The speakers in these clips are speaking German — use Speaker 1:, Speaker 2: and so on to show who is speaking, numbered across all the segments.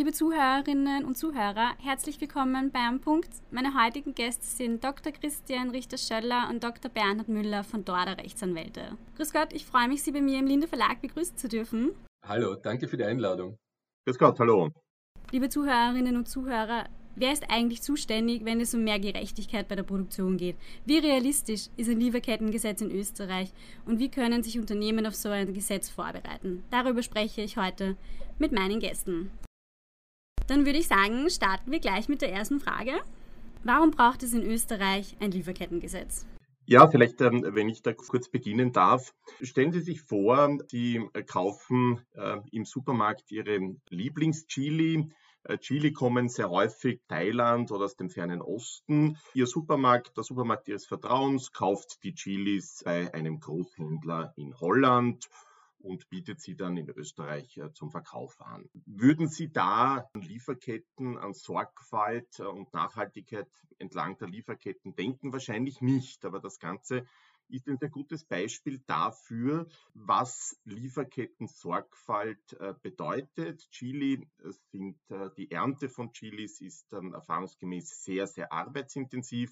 Speaker 1: liebe Zuhörerinnen und Zuhörer, herzlich willkommen beim Punkt. Meine heutigen Gäste sind Dr. Christian Richter-Schöller und Dr. Bernhard Müller von Dorda Rechtsanwälte. Grüß Gott, ich freue mich, Sie bei mir im Linde Verlag begrüßen zu dürfen.
Speaker 2: Hallo, danke für die Einladung.
Speaker 3: Grüß Gott, hallo.
Speaker 1: Liebe Zuhörerinnen und Zuhörer, wer ist eigentlich zuständig, wenn es um mehr Gerechtigkeit bei der Produktion geht? Wie realistisch ist ein Lieferkettengesetz in Österreich und wie können sich Unternehmen auf so ein Gesetz vorbereiten? Darüber spreche ich heute mit meinen Gästen. Dann würde ich sagen, starten wir gleich mit der ersten Frage. Warum braucht es in Österreich ein Lieferkettengesetz?
Speaker 3: Ja, vielleicht, ähm, wenn ich da kurz beginnen darf. Stellen Sie sich vor, Sie äh, kaufen äh, im Supermarkt Ihre Lieblingschili. Äh, Chili kommen sehr häufig Thailand oder aus dem fernen Osten. Ihr Supermarkt, der Supermarkt Ihres Vertrauens, kauft die Chilis bei einem Großhändler in Holland und bietet sie dann in Österreich äh, zum Verkauf an. Würden Sie da an Lieferketten, an Sorgfalt äh, und Nachhaltigkeit entlang der Lieferketten denken? Wahrscheinlich nicht, aber das Ganze ist ein sehr gutes Beispiel dafür, was Lieferketten-Sorgfalt äh, bedeutet. Chili sind, die Ernte von Chilis ist erfahrungsgemäß sehr, sehr arbeitsintensiv.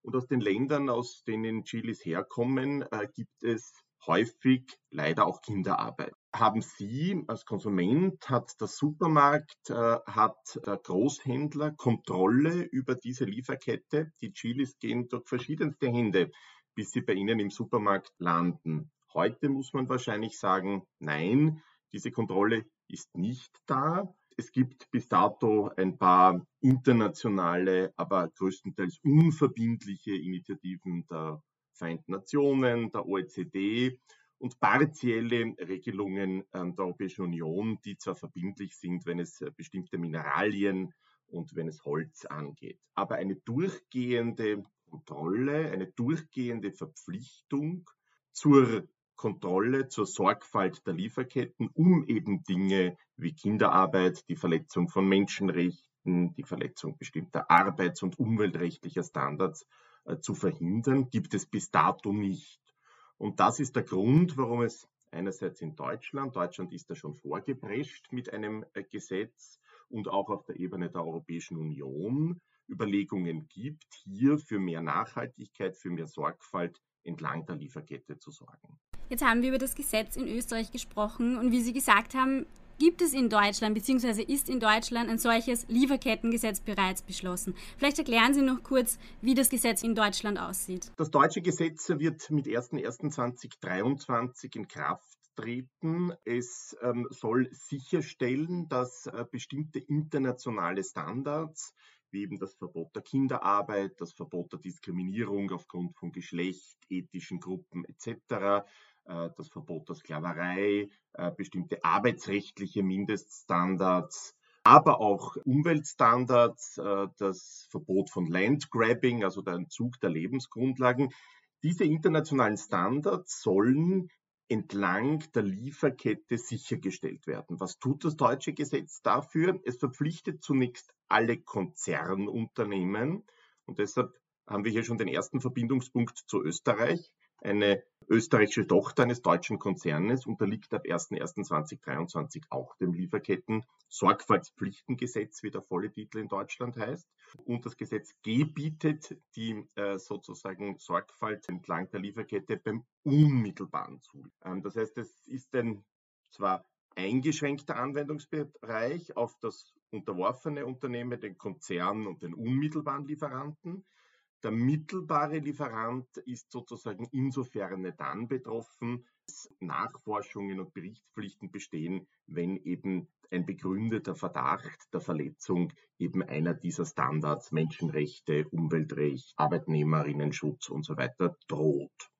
Speaker 3: Und aus den Ländern, aus denen Chilis herkommen, gibt es häufig leider auch Kinderarbeit. Haben Sie als Konsument, hat der Supermarkt, äh, hat der Großhändler Kontrolle über diese Lieferkette? Die Chilis gehen durch verschiedenste Hände, bis sie bei Ihnen im Supermarkt landen. Heute muss man wahrscheinlich sagen, nein, diese Kontrolle ist nicht da. Es gibt bis dato ein paar internationale, aber größtenteils unverbindliche Initiativen der Vereinten Nationen, der OECD und partielle Regelungen der Europäischen Union, die zwar verbindlich sind, wenn es äh, bestimmte Mineralien und wenn es Holz angeht. Aber eine durchgehende Kontrolle, eine durchgehende Verpflichtung zur Kontrolle, zur Sorgfalt der Lieferketten, um eben Dinge wie Kinderarbeit, die Verletzung von Menschenrechten, die Verletzung bestimmter arbeits- und umweltrechtlicher Standards zu verhindern, gibt es bis dato nicht. Und das ist der Grund, warum es einerseits in Deutschland, Deutschland ist da schon vorgeprescht mit einem äh, Gesetz und auch auf der Ebene der Europäischen Union Überlegungen gibt, hier für mehr Nachhaltigkeit, für mehr Sorgfalt entlang der Lieferkette zu sorgen.
Speaker 1: Jetzt haben wir über das Gesetz in Österreich gesprochen und wie Sie gesagt haben, gibt es in Deutschland bzw. ist in Deutschland ein solches Lieferkettengesetz bereits beschlossen. Vielleicht erklären Sie noch kurz, wie das Gesetz in Deutschland aussieht.
Speaker 3: Das deutsche Gesetz wird mit 01.01.2023 in Kraft treten. Es ähm, soll sicherstellen, dass äh, bestimmte internationale Standards wie eben das Verbot der Kinderarbeit, das Verbot der Diskriminierung aufgrund von Geschlecht, ethischen Gruppen etc., das Verbot der Sklaverei, äh, bestimmte arbeitsrechtliche Mindeststandards, aber auch Umweltstandards, äh, das Verbot von Landgrabbing, also der Entzug der Lebensgrundlagen. Diese internationalen Standards sollen entlang der Lieferkette sichergestellt werden. Was tut das deutsche Gesetz dafür? Es verpflichtet zunächst alle Konzernunternehmen und deshalb haben wir hier schon den ersten Verbindungspunkt zu Österreich. Eine österreichische Tochter eines deutschen Konzernes unterliegt ab 01.01.2023 auch dem Lieferketten-Sorgfaltspflichtengesetz, wie der volle Titel in Deutschland heißt. Und das Gesetz gebietet die äh, sozusagen Sorgfalt entlang der Lieferkette beim unmittelbaren Zugang. Ähm, das heißt, es ist ein zwar eingeschränkter Anwendungsbereich auf das unterworfene Unternehmen, den Konzern und den unmittelbaren Lieferanten. Der mittelbare Lieferant ist sozusagen insofern dann betroffen, dass Nachforschungen und Berichtspflichten bestehen, wenn eben ein begründeter Verdacht der Verletzung eben einer dieser Standards Menschenrechte, Umweltrecht, Arbeitnehmerinnenschutz und so weiter droht.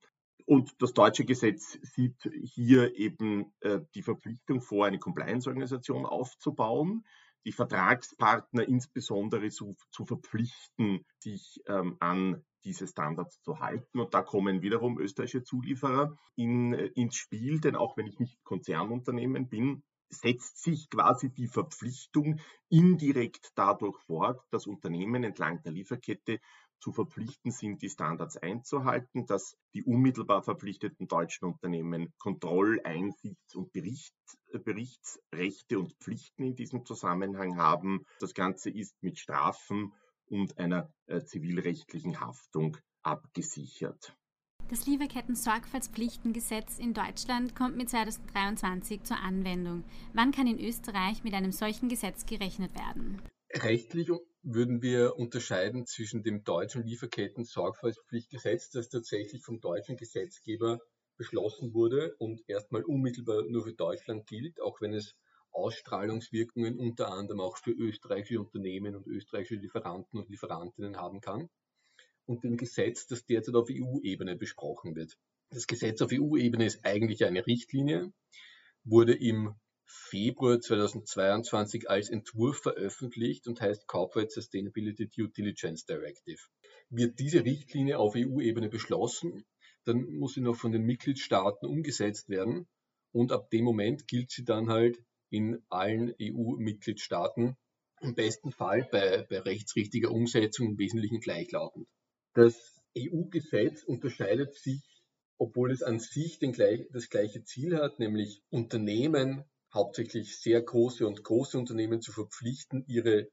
Speaker 3: Und das deutsche Gesetz sieht hier eben äh, die Verpflichtung vor, eine Compliance-Organisation aufzubauen, die Vertragspartner insbesondere zu, zu verpflichten, sich ähm, an diese Standards zu halten. Und da kommen wiederum österreichische Zulieferer in, äh, ins Spiel, denn auch wenn ich nicht Konzernunternehmen bin, setzt sich quasi die Verpflichtung indirekt dadurch fort, dass Unternehmen entlang der Lieferkette zu verpflichten sind, die Standards einzuhalten, dass die unmittelbar verpflichteten deutschen Unternehmen Kontroll-, Einsichts- und Bericht, Berichtsrechte und Pflichten in diesem Zusammenhang haben. Das Ganze ist mit Strafen und einer äh, zivilrechtlichen Haftung abgesichert.
Speaker 1: Das Lieferketten-Sorgfaltspflichtengesetz in Deutschland kommt mit 2023 zur Anwendung. Wann kann in Österreich mit einem solchen Gesetz gerechnet werden?
Speaker 2: Rechtlich würden wir unterscheiden zwischen dem deutschen Lieferketten-Sorgfaltspflichtgesetz, das tatsächlich vom deutschen Gesetzgeber beschlossen wurde und erstmal unmittelbar nur für Deutschland gilt, auch wenn es Ausstrahlungswirkungen unter anderem auch für österreichische Unternehmen und österreichische Lieferanten und Lieferantinnen haben kann und dem Gesetz, das derzeit auf EU-Ebene besprochen wird. Das Gesetz auf EU-Ebene ist eigentlich eine Richtlinie, wurde im Februar 2022 als Entwurf veröffentlicht und heißt Corporate Sustainability Due Diligence Directive. Wird diese Richtlinie auf EU-Ebene beschlossen, dann muss sie noch von den Mitgliedstaaten umgesetzt werden und ab dem Moment gilt sie dann halt in allen EU-Mitgliedstaaten, im besten Fall bei, bei rechtsrichtiger Umsetzung im Wesentlichen gleichlautend. Das EU-Gesetz unterscheidet sich, obwohl es an sich den, das gleiche Ziel hat, nämlich Unternehmen, hauptsächlich sehr große und große Unternehmen zu verpflichten, ihre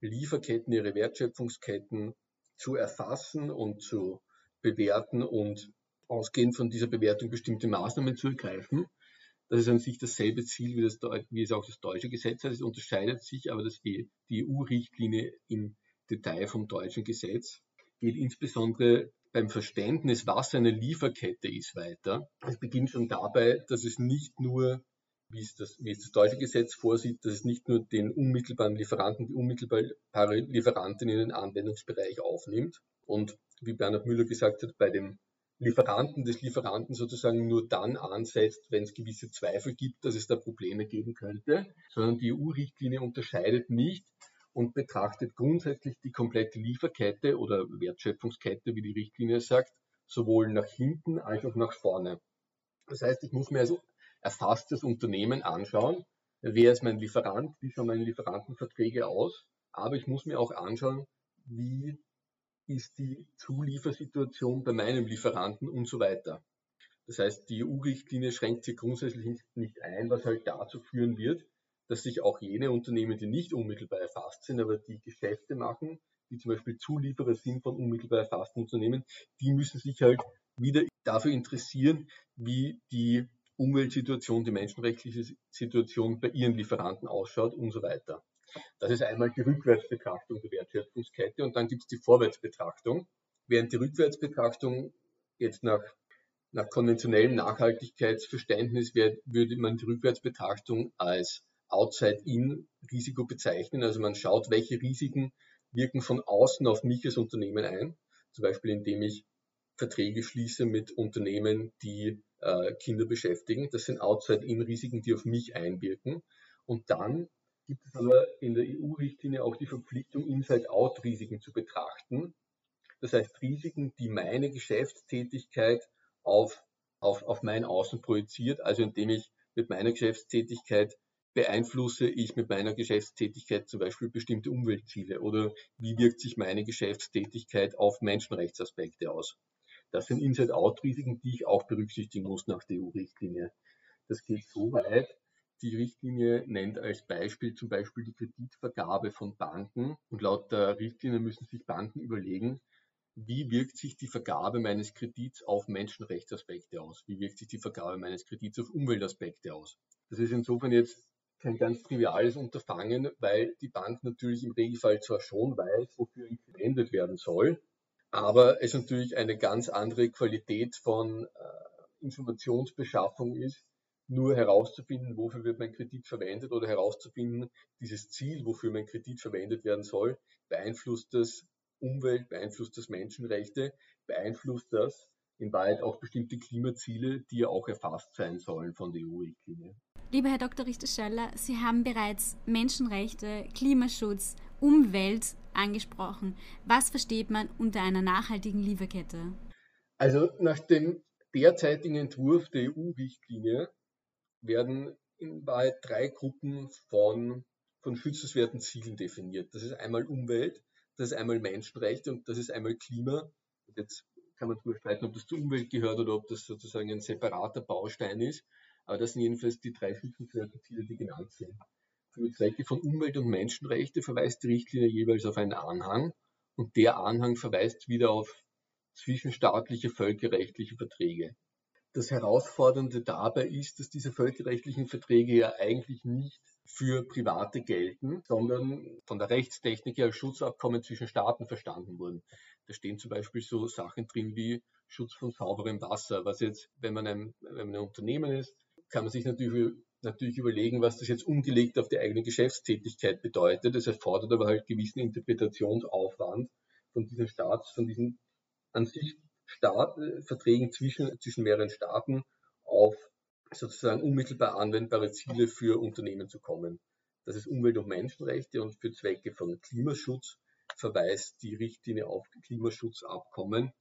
Speaker 2: Lieferketten, ihre Wertschöpfungsketten zu erfassen und zu bewerten und ausgehend von dieser Bewertung bestimmte Maßnahmen zu ergreifen. Das ist an sich dasselbe Ziel, wie, das, wie es auch das deutsche Gesetz hat. Es unterscheidet sich aber das, die EU-Richtlinie im Detail vom deutschen Gesetz geht insbesondere beim Verständnis, was eine Lieferkette ist, weiter. Es beginnt schon dabei, dass es nicht nur, wie es das, wie es das deutsche Gesetz vorsieht, dass es nicht nur den unmittelbaren Lieferanten, die unmittelbare Lieferantin in den Anwendungsbereich aufnimmt und wie Bernhard Müller gesagt hat, bei dem Lieferanten des Lieferanten sozusagen nur dann ansetzt, wenn es gewisse Zweifel gibt, dass es da Probleme geben könnte, sondern die EU-Richtlinie unterscheidet nicht und betrachtet grundsätzlich die komplette Lieferkette oder Wertschöpfungskette, wie die Richtlinie sagt, sowohl nach hinten als auch nach vorne. Das heißt, ich muss mir also erfasstes Unternehmen anschauen, wer ist mein Lieferant, wie schauen meine Lieferantenverträge aus, aber ich muss mir auch anschauen, wie ist die Zuliefersituation bei meinem Lieferanten und so weiter. Das heißt, die EU-Richtlinie schränkt sich grundsätzlich nicht ein, was halt dazu führen wird, dass sich auch jene Unternehmen, die nicht unmittelbar erfasst sind, aber die Geschäfte machen, die zum Beispiel Zulieferer sind von unmittelbar erfassten Unternehmen, die müssen sich halt wieder dafür interessieren, wie die Umweltsituation, die menschenrechtliche Situation bei ihren Lieferanten ausschaut und so weiter. Das ist einmal die Rückwärtsbetrachtung der Wertschöpfungskette und dann gibt es die Vorwärtsbetrachtung. Während die Rückwärtsbetrachtung jetzt nach, nach konventionellem Nachhaltigkeitsverständnis wird, würde man die Rückwärtsbetrachtung als Outside-In-Risiko bezeichnen. Also man schaut, welche Risiken wirken von außen auf mich als Unternehmen ein. Zum Beispiel, indem ich Verträge schließe mit Unternehmen, die äh, Kinder beschäftigen. Das sind Outside-In-Risiken, die auf mich einwirken. Und dann gibt es aber in der EU-Richtlinie auch die Verpflichtung, Inside-Out-Risiken zu betrachten. Das heißt, Risiken, die meine Geschäftstätigkeit auf, auf, auf mein Außen projiziert, also indem ich mit meiner Geschäftstätigkeit beeinflusse ich mit meiner Geschäftstätigkeit zum Beispiel bestimmte Umweltziele oder wie wirkt sich meine Geschäftstätigkeit auf Menschenrechtsaspekte aus. Das sind Inside-Out-Risiken, die ich auch berücksichtigen muss nach der EU-Richtlinie. Das geht so weit, die Richtlinie nennt als Beispiel zum Beispiel die Kreditvergabe von Banken und laut der Richtlinie müssen sich Banken überlegen, wie wirkt sich die Vergabe meines Kredits auf Menschenrechtsaspekte aus? Wie wirkt sich die Vergabe meines Kredits auf Umweltaspekte aus? Das ist insofern jetzt kein ganz triviales Unterfangen, weil die Bank natürlich im Regelfall zwar schon weiß, wofür ihn verwendet werden soll, aber es natürlich eine ganz andere Qualität von äh, Informationsbeschaffung ist, nur herauszufinden, wofür wird mein Kredit verwendet oder herauszufinden, dieses Ziel, wofür mein Kredit verwendet werden soll, beeinflusst das Umwelt, beeinflusst das Menschenrechte, beeinflusst das in Wahrheit auch bestimmte Klimaziele, die ja auch erfasst sein sollen von der EU-Richtlinie.
Speaker 1: Lieber Herr Dr. Richter-Schöller, Sie haben bereits Menschenrechte, Klimaschutz, Umwelt angesprochen. Was versteht man unter einer nachhaltigen Lieferkette?
Speaker 2: Also nach dem derzeitigen Entwurf der EU-Richtlinie werden in Wahrheit drei Gruppen von, von schützenswerten Zielen definiert. Das ist einmal Umwelt, das ist einmal Menschenrechte und das ist einmal Klima. Jetzt kann man darüber streiten, ob das zur Umwelt gehört oder ob das sozusagen ein separater Baustein ist. Aber das sind jedenfalls die drei schützenswerten Ziele, die genannt sind. Für Zwecke von Umwelt- und Menschenrechte verweist die Richtlinie jeweils auf einen Anhang und der Anhang verweist wieder auf zwischenstaatliche völkerrechtliche Verträge. Das Herausfordernde dabei ist, dass diese völkerrechtlichen Verträge ja eigentlich nicht für Private gelten, sondern von der Rechtstechnik her als Schutzabkommen zwischen Staaten verstanden wurden. Da stehen zum Beispiel so Sachen drin wie Schutz von sauberem Wasser, was jetzt, wenn man ein, wenn man ein Unternehmen ist, kann man sich natürlich, natürlich überlegen, was das jetzt umgelegt auf die eigene Geschäftstätigkeit bedeutet. Das erfordert aber halt gewissen Interpretationsaufwand von diesen Staats, von diesen an sich Staat, äh, Verträgen zwischen, zwischen mehreren Staaten auf sozusagen unmittelbar anwendbare Ziele für Unternehmen zu kommen. Das ist Umwelt- und Menschenrechte und für Zwecke von Klimaschutz verweist die Richtlinie auf Klimaschutzabkommen,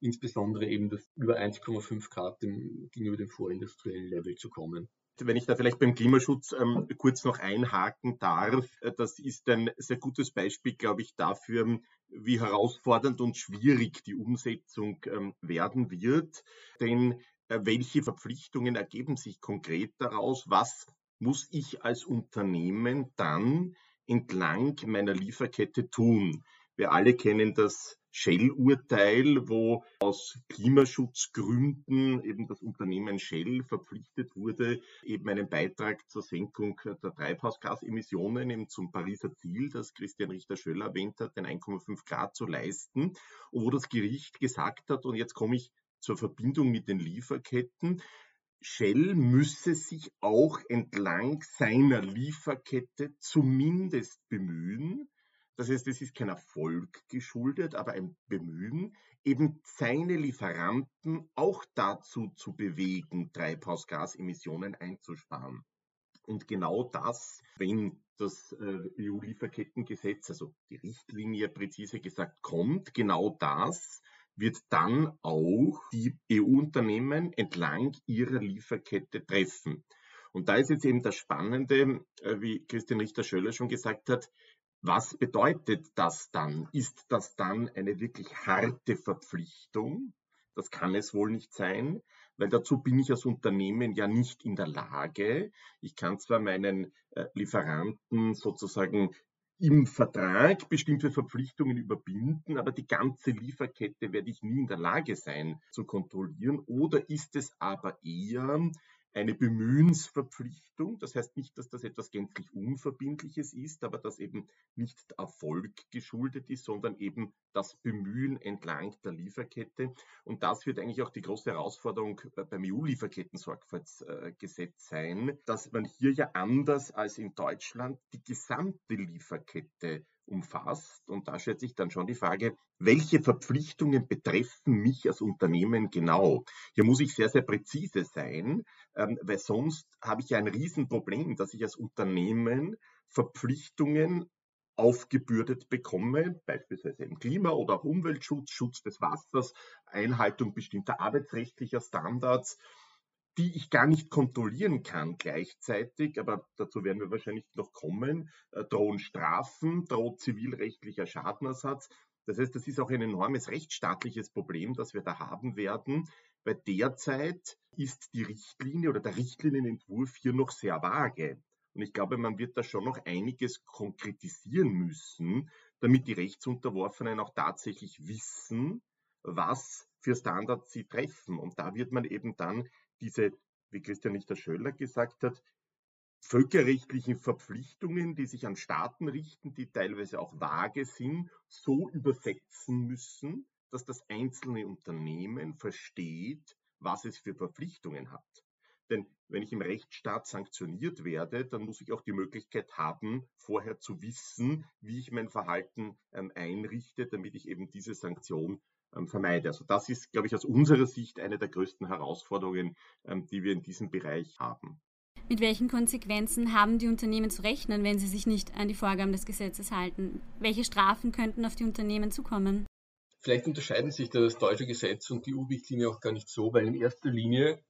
Speaker 2: insbesondere eben das über 1,5 Grad dem, gegenüber dem vorindustriellen Level zu kommen.
Speaker 3: Wenn ich da vielleicht beim Klimaschutz ähm, kurz noch einhaken darf, äh, das ist ein sehr gutes Beispiel, glaube ich, dafür, wie herausfordernd und schwierig die Umsetzung ähm, werden wird. Denn äh, welche Verpflichtungen ergeben sich konkret daraus? Was muss ich als Unternehmen dann entlang meiner Lieferkette tun? Wir alle kennen das Shell-Urteil, wo aus Klimaschutzgründen eben das Unternehmen Shell verpflichtet wurde, eben einen Beitrag zur Senkung der Treibhausgasemissionen eben zum Pariser Ziel, das Christian Richter-Schöller erwähnt hat, den 1,5 Grad zu leisten, wo das Gericht gesagt hat, und jetzt komme ich zur Verbindung mit den Lieferketten, Shell müsse sich auch entlang seiner Lieferkette zumindest bemühen, das heißt, es ist kein Erfolg geschuldet, aber ein Bemühen, eben seine Lieferanten auch dazu zu bewegen, Treibhausgasemissionen einzusparen. Und genau das, wenn das äh, EU-Lieferkettengesetz, also die Richtlinie präzise gesagt, kommt, genau das wird dann auch die EU-Unternehmen entlang ihrer Lieferkette treffen. Und da ist jetzt eben das Spannende, äh, wie Christian Richter-Schöller schon gesagt hat, was bedeutet das dann? Ist das dann eine wirklich harte Verpflichtung? Das kann es wohl nicht sein, weil dazu bin ich als Unternehmen ja nicht in der Lage. Ich kann zwar meinen äh, Lieferanten sozusagen im Vertrag bestimmte Verpflichtungen überbinden, aber die ganze Lieferkette werde ich nie in der Lage sein zu kontrollieren. Oder ist es aber eher eine Bemühensverpflichtung. Das heißt nicht, dass das etwas gänzlich Unverbindliches ist, aber das eben nicht Erfolg geschuldet ist, sondern eben das Bemühen entlang der Lieferkette. Und das wird eigentlich auch die große Herausforderung beim EU-Lieferketten-Sorgfaltsgesetz sein, dass man hier ja anders als in Deutschland die gesamte Lieferkette umfasst. Und da stellt sich dann schon die Frage, welche Verpflichtungen betreffen mich als Unternehmen genau? Hier muss ich sehr, sehr präzise sein, ähm, weil sonst habe ich ja ein Riesenproblem, dass ich als Unternehmen Verpflichtungen aufgebürdet bekomme, beispielsweise im Klima- oder auch Umweltschutz, Schutz des Wassers, Einhaltung bestimmter arbeitsrechtlicher Standards, die ich gar nicht kontrollieren kann gleichzeitig, aber dazu werden wir wahrscheinlich noch kommen, äh, drohen Strafen, droht zivilrechtlicher Schadenersatz. Das heißt, das ist auch ein enormes rechtsstaatliches Problem, das wir da haben werden, weil derzeit ist die Richtlinie oder der Richtlinienentwurf hier noch sehr vage. Und ich glaube, man wird da schon noch einiges konkretisieren müssen, damit die Rechtsunterworfenen auch tatsächlich wissen, was für Standards sie treffen. Und da wird man eben dann diese, wie Christian Richter-Schöller gesagt hat, völkerrechtlichen Verpflichtungen, die sich an Staaten richten, die teilweise auch vage sind, so übersetzen müssen, dass das einzelne Unternehmen versteht, was es für Verpflichtungen hat. Denn wenn ich im Rechtsstaat sanktioniert werde, dann muss ich auch die Möglichkeit haben, vorher zu wissen, wie ich mein Verhalten ähm, einrichte, damit ich eben diese Sanktion vermeide. Also das ist, glaube ich, aus unserer Sicht eine der größten Herausforderungen, ähm, die wir in diesem Bereich haben.
Speaker 1: Mit welchen Konsequenzen haben die Unternehmen zu rechnen, wenn sie sich nicht an die Vorgaben des Gesetzes halten? Welche Strafen könnten auf die Unternehmen zukommen?
Speaker 2: Vielleicht unterscheiden sich das deutsche Gesetz und die EU-Richtlinie auch gar nicht so, weil in erster Linie,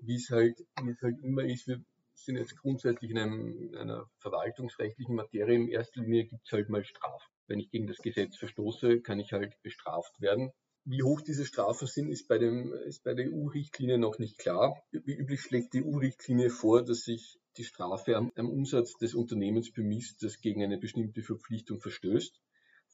Speaker 2: wie es halt, wie es halt immer ist, wir sind jetzt grundsätzlich in, einem, in einer verwaltungsrechtlichen Materie. In erster Linie gibt es halt mal Strafen. Wenn ich gegen das Gesetz verstoße, kann ich halt bestraft werden. Wie hoch diese Strafen sind, ist bei, dem, ist bei der EU-Richtlinie noch nicht klar. Wie üblich schlägt die EU-Richtlinie vor, dass sich die Strafe am, am Umsatz des Unternehmens bemisst, das gegen eine bestimmte Verpflichtung verstößt.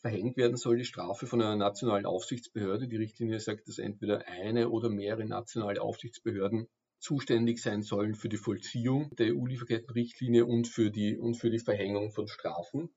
Speaker 2: Verhängt werden soll die Strafe von einer nationalen Aufsichtsbehörde. Die Richtlinie sagt, dass entweder eine oder mehrere nationale Aufsichtsbehörden zuständig sein sollen für die Vollziehung der EU-Lieferkettenrichtlinie und für die, und für die Verhängung von Strafen.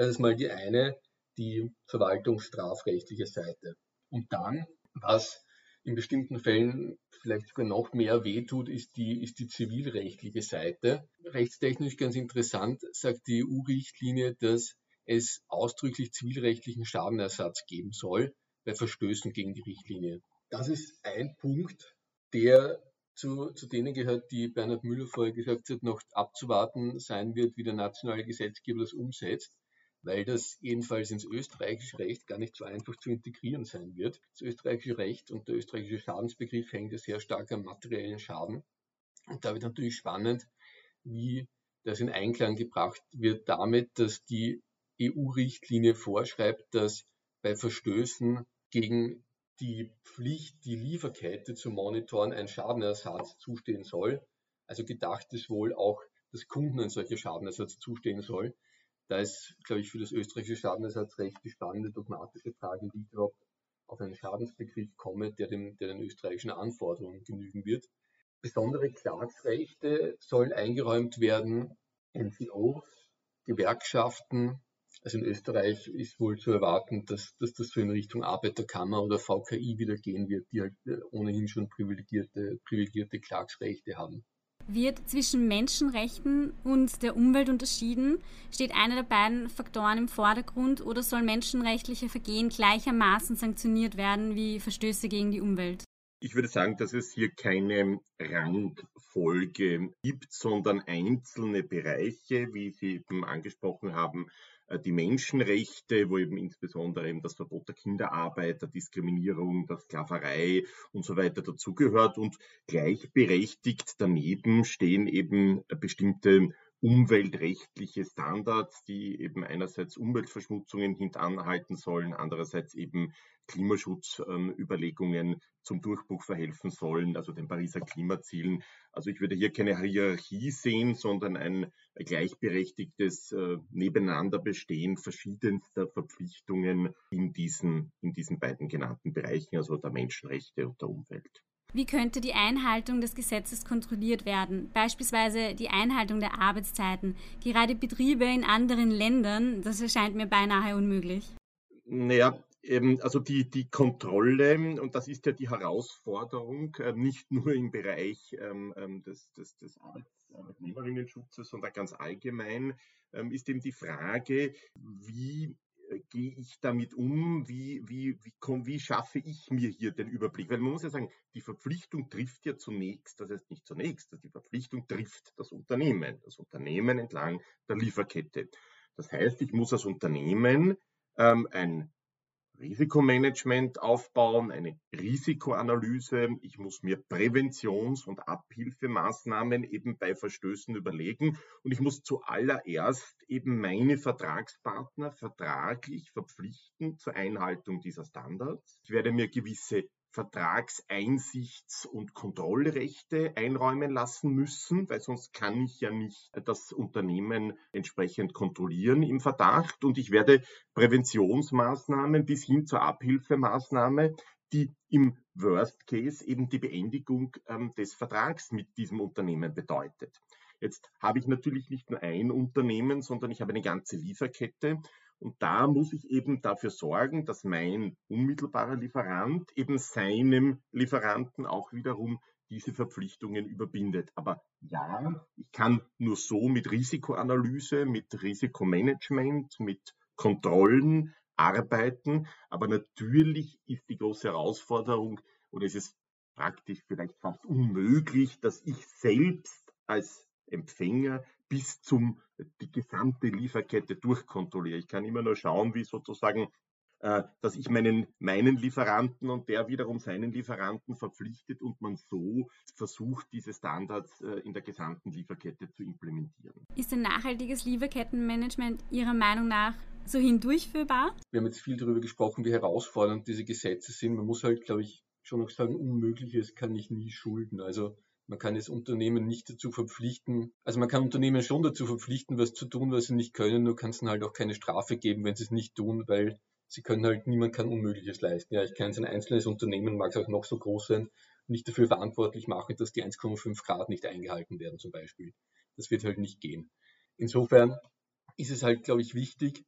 Speaker 2: Das ist mal die eine, die verwaltungsstrafrechtliche Seite. Und dann, was in bestimmten Fällen vielleicht sogar noch mehr wehtut, ist die, ist die zivilrechtliche Seite. Rechtstechnisch ganz interessant sagt die EU-Richtlinie, dass es ausdrücklich zivilrechtlichen Schadenersatz geben soll bei Verstößen gegen die Richtlinie. Das ist ein Punkt, der zu, zu denen gehört, die Bernhard Müller vorher gesagt hat, noch abzuwarten sein wird, wie der nationale Gesetzgeber das umsetzt weil das jedenfalls ins österreichische Recht gar nicht so einfach zu integrieren sein wird. Das österreichische Recht und der österreichische Schadensbegriff hängt ja sehr stark am materiellen Schaden. Und da wird natürlich spannend, wie das in Einklang gebracht wird damit, dass die EU-Richtlinie vorschreibt, dass bei Verstößen gegen die Pflicht, die Lieferkette zu monitoren, ein Schadenersatz zustehen soll. Also gedacht ist wohl auch, dass Kunden ein solcher Schadenersatz zustehen soll da ist, glaube ich, für das österreichische Schadenersatzrecht die spannende dogmatische Frage, wie ich überhaupt auf einen Schadensbegriff komme, der, dem, der den österreichischen Anforderungen genügen wird. Besondere Klagsrechte sollen eingeräumt werden, NGOs, Gewerkschaften. Also in Österreich ist wohl zu erwarten, dass, dass das so in Richtung Arbeiterkammer oder VKI wieder gehen wird, die halt äh, ohnehin schon privilegierte, privilegierte Klagsrechte haben.
Speaker 1: Wird zwischen Menschenrechten und der Umwelt unterschieden? Steht einer der beiden Faktoren im Vordergrund oder sollen menschenrechtliche Vergehen gleichermaßen sanktioniert werden wie Verstöße gegen die Umwelt?
Speaker 3: Ich würde sagen, dass es hier keine Rangfolge gibt, sondern einzelne Bereiche, wie Sie eben angesprochen haben, die Menschenrechte, wo eben insbesondere eben das Verbot der Kinderarbeit, der Diskriminierung, der Sklaverei und so weiter dazugehört. Und gleichberechtigt daneben stehen eben bestimmte umweltrechtliche Standards, die eben einerseits Umweltverschmutzungen hintanhalten sollen, andererseits eben Klimaschutzüberlegungen zum Durchbruch verhelfen sollen, also den Pariser Klimazielen. Also ich würde hier keine Hierarchie sehen, sondern ein gleichberechtigtes äh, Nebeneinanderbestehen verschiedenster Verpflichtungen in diesen, in diesen beiden genannten Bereichen, also der Menschenrechte und der Umwelt.
Speaker 1: Wie könnte die Einhaltung des Gesetzes kontrolliert werden? Beispielsweise die Einhaltung der Arbeitszeiten. Gerade Betriebe in anderen Ländern, das erscheint mir beinahe unmöglich.
Speaker 3: Naja, also die, die Kontrolle, und das ist ja die Herausforderung, äh, nicht nur im Bereich ähm, ähm, des, des, des Arbeitnehmerinnenschutzes, sondern ganz allgemein, ähm, ist eben die Frage, wie gehe ich damit um? Wie, wie, wie, komm, wie schaffe ich mir hier den Überblick? Weil man muss ja sagen, die Verpflichtung trifft ja zunächst, das heißt nicht zunächst, die Verpflichtung trifft das Unternehmen, das Unternehmen entlang der Lieferkette. Das heißt, ich muss als Unternehmen ähm, ein Risikomanagement aufbauen, eine Risikoanalyse. Ich muss mir Präventions- und Abhilfemaßnahmen eben bei Verstößen überlegen. Und ich muss zuallererst eben meine Vertragspartner vertraglich verpflichten zur Einhaltung dieser Standards. Ich werde mir gewisse Vertragseinsichts- und Kontrollrechte einräumen lassen müssen, weil sonst kann ich ja nicht das Unternehmen entsprechend kontrollieren im Verdacht. Und ich werde Präventionsmaßnahmen bis hin zur Abhilfemaßnahme, die im Worst Case eben die Beendigung ähm, des Vertrags mit diesem Unternehmen bedeutet. Jetzt habe ich natürlich nicht nur ein Unternehmen, sondern ich habe eine ganze Lieferkette und da muss ich eben dafür sorgen, dass mein unmittelbarer Lieferant eben seinem Lieferanten auch wiederum diese Verpflichtungen überbindet. Aber ja, ich kann nur so mit Risikoanalyse, mit Risikomanagement, mit Kontrollen arbeiten. Aber natürlich ist die große Herausforderung oder ist es praktisch vielleicht fast unmöglich, dass ich selbst als Empfänger bis zum die gesamte Lieferkette durchkontrolliere. Ich kann immer nur schauen, wie sozusagen, äh, dass ich meinen, meinen Lieferanten und der wiederum seinen Lieferanten verpflichtet und man so versucht, diese Standards äh, in der gesamten Lieferkette zu implementieren.
Speaker 1: Ist ein nachhaltiges Lieferkettenmanagement Ihrer Meinung nach so hindurchführbar?
Speaker 2: Wir haben jetzt viel darüber gesprochen, wie herausfordernd diese Gesetze sind. Man muss halt, glaube ich, schon noch sagen, Unmögliches kann ich nie schulden. Also man kann das Unternehmen nicht dazu verpflichten, also man kann Unternehmen schon dazu verpflichten, was zu tun, was sie nicht können, nur kann es halt auch keine Strafe geben, wenn sie es nicht tun, weil sie können halt, niemand kann Unmögliches leisten. Ja, ich kann ein einzelnes Unternehmen, mag es auch noch so groß sein, nicht dafür verantwortlich machen, dass die 1,5 Grad nicht eingehalten werden zum Beispiel. Das wird halt nicht gehen. Insofern ist es halt, glaube ich, wichtig,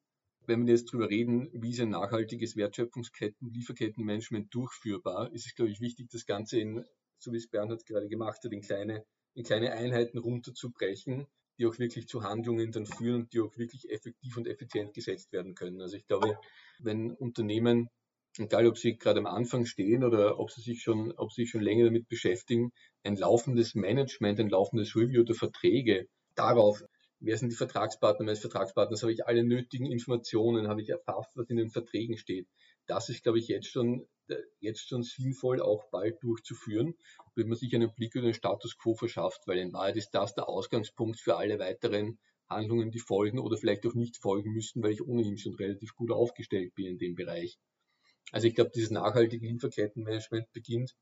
Speaker 2: wenn wir jetzt darüber reden, wie ist ein nachhaltiges Wertschöpfungsketten, Lieferkettenmanagement durchführbar, ist es, glaube ich, wichtig, das Ganze in, so wie es Bernhard gerade gemacht hat, in kleine, in kleine Einheiten runterzubrechen, die auch wirklich zu Handlungen dann führen und die auch wirklich effektiv und effizient gesetzt werden können. Also ich glaube, wenn Unternehmen, egal ob sie gerade am Anfang stehen oder ob sie sich schon, ob sie sich schon länger damit beschäftigen, ein laufendes Management, ein laufendes Review der Verträge darauf wer sind die Vertragspartner meines Vertragspartners, habe ich alle nötigen Informationen, habe ich erfasst, was in den Verträgen steht. Das ist, glaube ich, jetzt schon, äh, jetzt schon sinnvoll, auch bald durchzuführen, wenn man sich einen Blick über den Status quo verschafft, weil in Wahrheit ist das der Ausgangspunkt für alle weiteren Handlungen, die folgen oder vielleicht auch nicht folgen müssen, weil ich ohnehin schon relativ gut aufgestellt bin in dem Bereich. Also ich glaube, dieses nachhaltige Lieferkettenmanagement beginnt,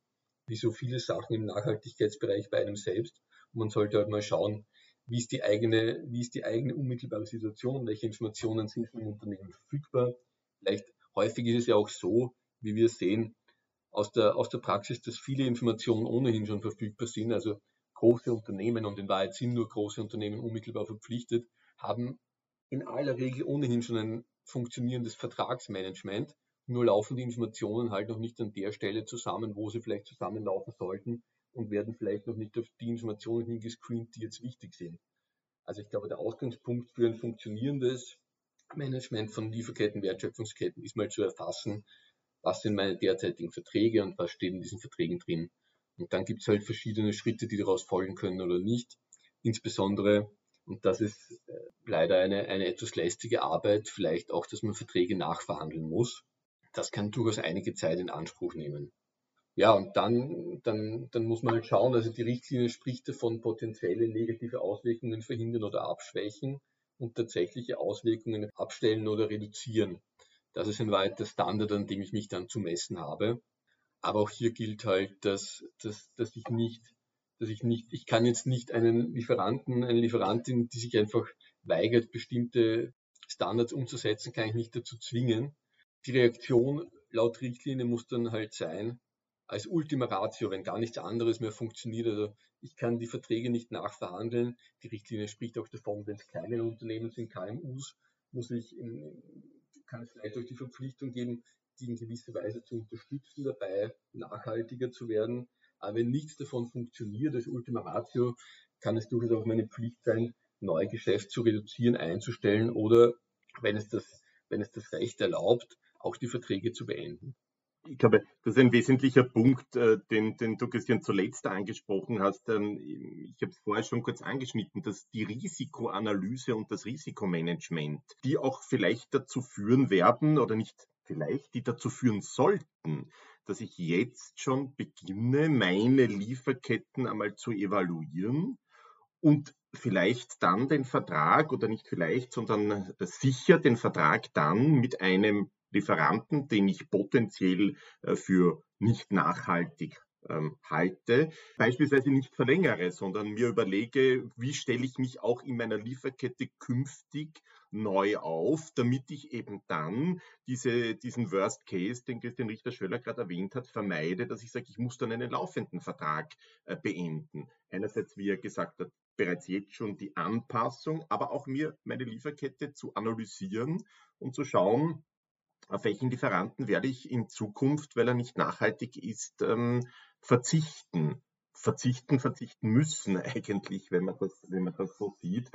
Speaker 2: wie so viele Sachen im Nachhaltigkeitsbereich bei einem selbst. Und man sollte halt mal schauen, wie ist die eigene, wie ist die eigene unmittelbare Situation, welche Informationen sind im Unternehmen verfügbar. Vielleicht häufig ist es ja auch so, wie wir sehen aus der, aus der Praxis, dass viele Informationen ohnehin schon verfügbar sind. Also große Unternehmen und in Wahrheit sind nur große Unternehmen unmittelbar verpflichtet, haben in aller Regel ohnehin schon ein funktionierendes Vertragsmanagement. Nur laufen die Informationen halt noch nicht an der Stelle zusammen, wo sie vielleicht zusammenlaufen sollten und werden vielleicht noch nicht auf die Informationen hingescreent, die jetzt wichtig sind. Also ich glaube, der Ausgangspunkt für ein funktionierendes Management von Lieferketten, Wertschöpfungsketten ist mal zu erfassen, was sind meine derzeitigen Verträge und was steht in diesen Verträgen drin. Und dann gibt es halt verschiedene Schritte, die daraus folgen können oder nicht. Insbesondere, und das ist äh, leider eine, eine etwas lästige Arbeit, vielleicht auch, dass man Verträge nachverhandeln muss. Das kann durchaus einige Zeit in Anspruch nehmen. Ja, und dann, dann, dann muss man halt schauen, also die Richtlinie spricht davon, potenzielle negative Auswirkungen verhindern oder abschwächen und tatsächliche Auswirkungen abstellen oder reduzieren. Das ist ein weiter Standard, an dem ich mich dann zu messen habe. Aber auch hier gilt halt, dass, dass, dass ich nicht, dass ich nicht, ich kann jetzt nicht einen Lieferanten, eine Lieferantin, die sich einfach weigert, bestimmte Standards umzusetzen, kann ich nicht dazu zwingen. Die Reaktion laut Richtlinie muss dann halt sein, als Ultima Ratio, wenn gar nichts anderes mehr funktioniert. Also ich kann die Verträge nicht nachverhandeln. Die Richtlinie spricht auch davon, wenn es kleine Unternehmen sind, KMUs, muss ich in, kann es vielleicht auch die Verpflichtung geben, die in gewisser Weise zu unterstützen, dabei nachhaltiger zu werden. Aber wenn nichts davon funktioniert als Ultima Ratio, kann es durchaus auch meine Pflicht sein, Neugeschäft zu reduzieren, einzustellen oder wenn es das, wenn es das Recht erlaubt, auch die Verträge zu beenden
Speaker 3: ich glaube, das ist ein wesentlicher Punkt, äh, den, den du, Christian, zuletzt angesprochen hast. Ähm, ich habe es vorher schon kurz angeschnitten, dass die Risikoanalyse und das Risikomanagement, die auch vielleicht dazu führen werden oder nicht vielleicht, die dazu führen sollten, dass ich jetzt schon beginne, meine Lieferketten einmal zu evaluieren und vielleicht dann den Vertrag oder nicht vielleicht, sondern sicher den Vertrag dann mit einem Lieferanten, den ich potenziell äh, für nicht nachhaltig ähm, halte, beispielsweise nicht verlängere, sondern mir überlege, wie stelle ich mich auch in meiner Lieferkette künftig neu auf, damit ich eben dann diese, diesen Worst Case, den Christian Richter-Schöller gerade erwähnt hat, vermeide, dass ich sage, ich muss dann einen laufenden Vertrag äh, beenden. Einerseits, wie er gesagt hat, bereits jetzt schon die Anpassung, aber auch mir meine Lieferkette zu analysieren und zu schauen, auf welchen Lieferanten werde ich in Zukunft, weil er nicht nachhaltig ist, ähm, verzichten. Verzichten, verzichten müssen eigentlich, wenn man das, wenn man das so sieht.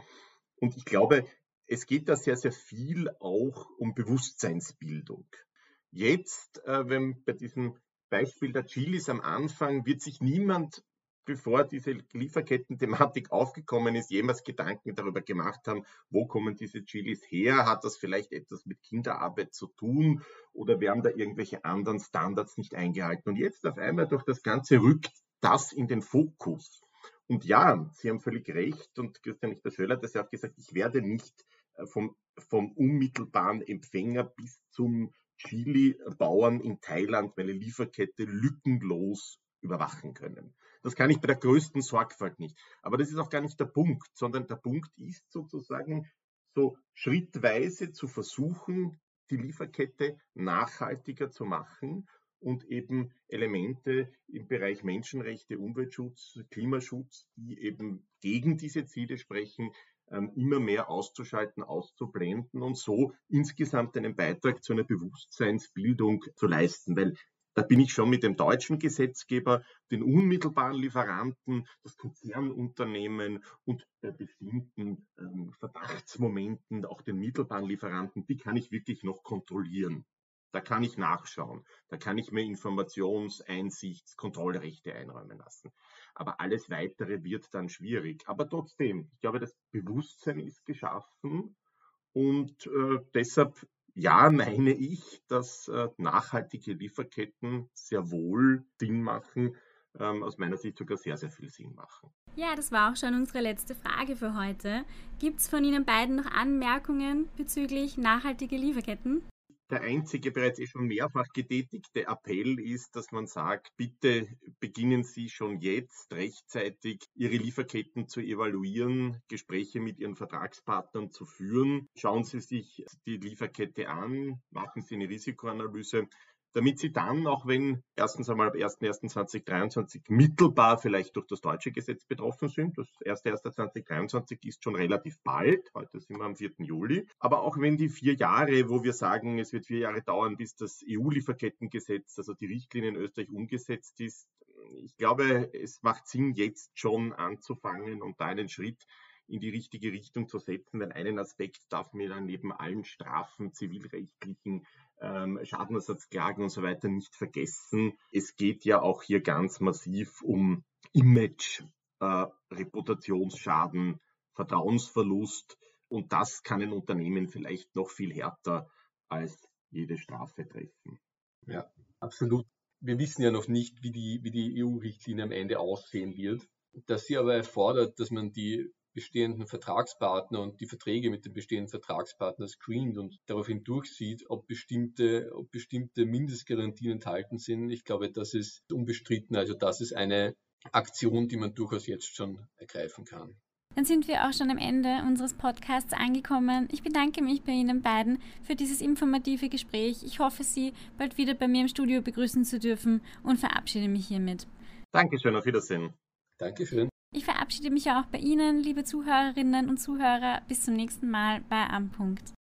Speaker 3: Und ich glaube, es geht da sehr, sehr viel auch um Bewusstseinsbildung. Jetzt, äh, wenn bei diesem Beispiel der Chilis am Anfang wird sich niemand bevor diese Lieferketten-Thematik aufgekommen ist, jemals Gedanken darüber gemacht haben, wo kommen diese Chilis her? Hat das vielleicht etwas mit Kinderarbeit zu tun? Oder werden da irgendwelche anderen Standards nicht eingehalten? Und jetzt auf einmal durch das Ganze rückt das in den Fokus. Und ja, Sie haben völlig recht und Christian Richter-Schöller hat das ja auch gesagt, ich werde nicht äh, vom, vom unmittelbaren Empfänger bis zum Chili-Bauern in Thailand meine Lieferkette lückenlos überwachen können. Das kann ich bei der größten Sorgfalt nicht. Aber das ist auch gar nicht der Punkt, sondern der Punkt ist sozusagen so schrittweise zu versuchen, die Lieferkette nachhaltiger zu machen und eben Elemente im Bereich Menschenrechte, Umweltschutz, Klimaschutz, die eben gegen diese Ziele sprechen, ähm, immer mehr auszuschalten, auszublenden und so insgesamt einen Beitrag zu einer Bewusstseinsbildung zu leisten. Weil da bin ich schon mit dem deutschen Gesetzgeber, den unmittelbaren Lieferanten, das Konzernunternehmen und bei bestimmten ähm, Verdachtsmomenten auch den mittelbaren Lieferanten, die kann ich wirklich noch kontrollieren. Da kann ich nachschauen. Da kann ich mir Informations-, Einsichts-, Kontrollrechte einräumen lassen. Aber alles weitere wird dann schwierig. Aber trotzdem, ich glaube, das Bewusstsein ist geschaffen und äh, deshalb ja, meine ich, dass äh, nachhaltige Lieferketten sehr wohl Sinn machen, ähm, aus meiner Sicht sogar sehr, sehr viel Sinn machen.
Speaker 1: Ja, das war auch schon unsere letzte Frage für heute. Gibt es von Ihnen beiden noch Anmerkungen bezüglich nachhaltiger Lieferketten?
Speaker 3: Der einzige bereits eh schon mehrfach getätigte Appell ist, dass man sagt, bitte beginnen Sie schon jetzt rechtzeitig Ihre Lieferketten zu evaluieren, Gespräche mit Ihren Vertragspartnern zu führen. Schauen Sie sich die Lieferkette an, machen Sie eine Risikoanalyse damit sie dann, auch wenn erstens einmal ab 1.1.2023 mittelbar vielleicht durch das deutsche Gesetz betroffen sind, das 1.1.2023 ist schon relativ bald, heute sind wir am 4. Juli, aber auch wenn die vier Jahre, wo wir sagen, es wird vier Jahre dauern, bis das EU-Lieferkettengesetz, also die Richtlinie in Österreich umgesetzt ist, ich glaube, es macht Sinn, jetzt schon anzufangen und da einen Schritt in die richtige Richtung zu setzen, weil einen Aspekt darf mir dann neben allen Strafen, zivilrechtlichen ähm, Schadenersatzklagen und so weiter nicht vergessen. Es geht ja auch hier ganz massiv um Image, äh, Reputationsschaden, Vertrauensverlust und das kann ein Unternehmen vielleicht noch viel härter als jede Strafe treffen.
Speaker 2: Ja, absolut. Wir wissen ja noch nicht, wie die, wie die EU-Richtlinie am Ende aussehen wird. Dass sie aber erfordert, dass man die bestehenden Vertragspartner und die Verträge mit den bestehenden Vertragspartnern screent und daraufhin durchsieht, ob bestimmte, ob bestimmte Mindestgarantien enthalten sind. Ich glaube, das ist unbestritten. Also das ist eine Aktion, die man durchaus jetzt schon ergreifen kann.
Speaker 1: Dann sind wir auch schon am Ende unseres Podcasts angekommen. Ich bedanke mich bei Ihnen beiden für dieses informative Gespräch. Ich hoffe, Sie bald wieder bei mir im Studio begrüßen zu dürfen und verabschiede mich hiermit.
Speaker 3: Dankeschön, auf Wiedersehen.
Speaker 2: Dankeschön.
Speaker 1: Ich verabschiede mich auch bei Ihnen, liebe Zuhörerinnen und Zuhörer. Bis zum nächsten Mal bei Am Punkt.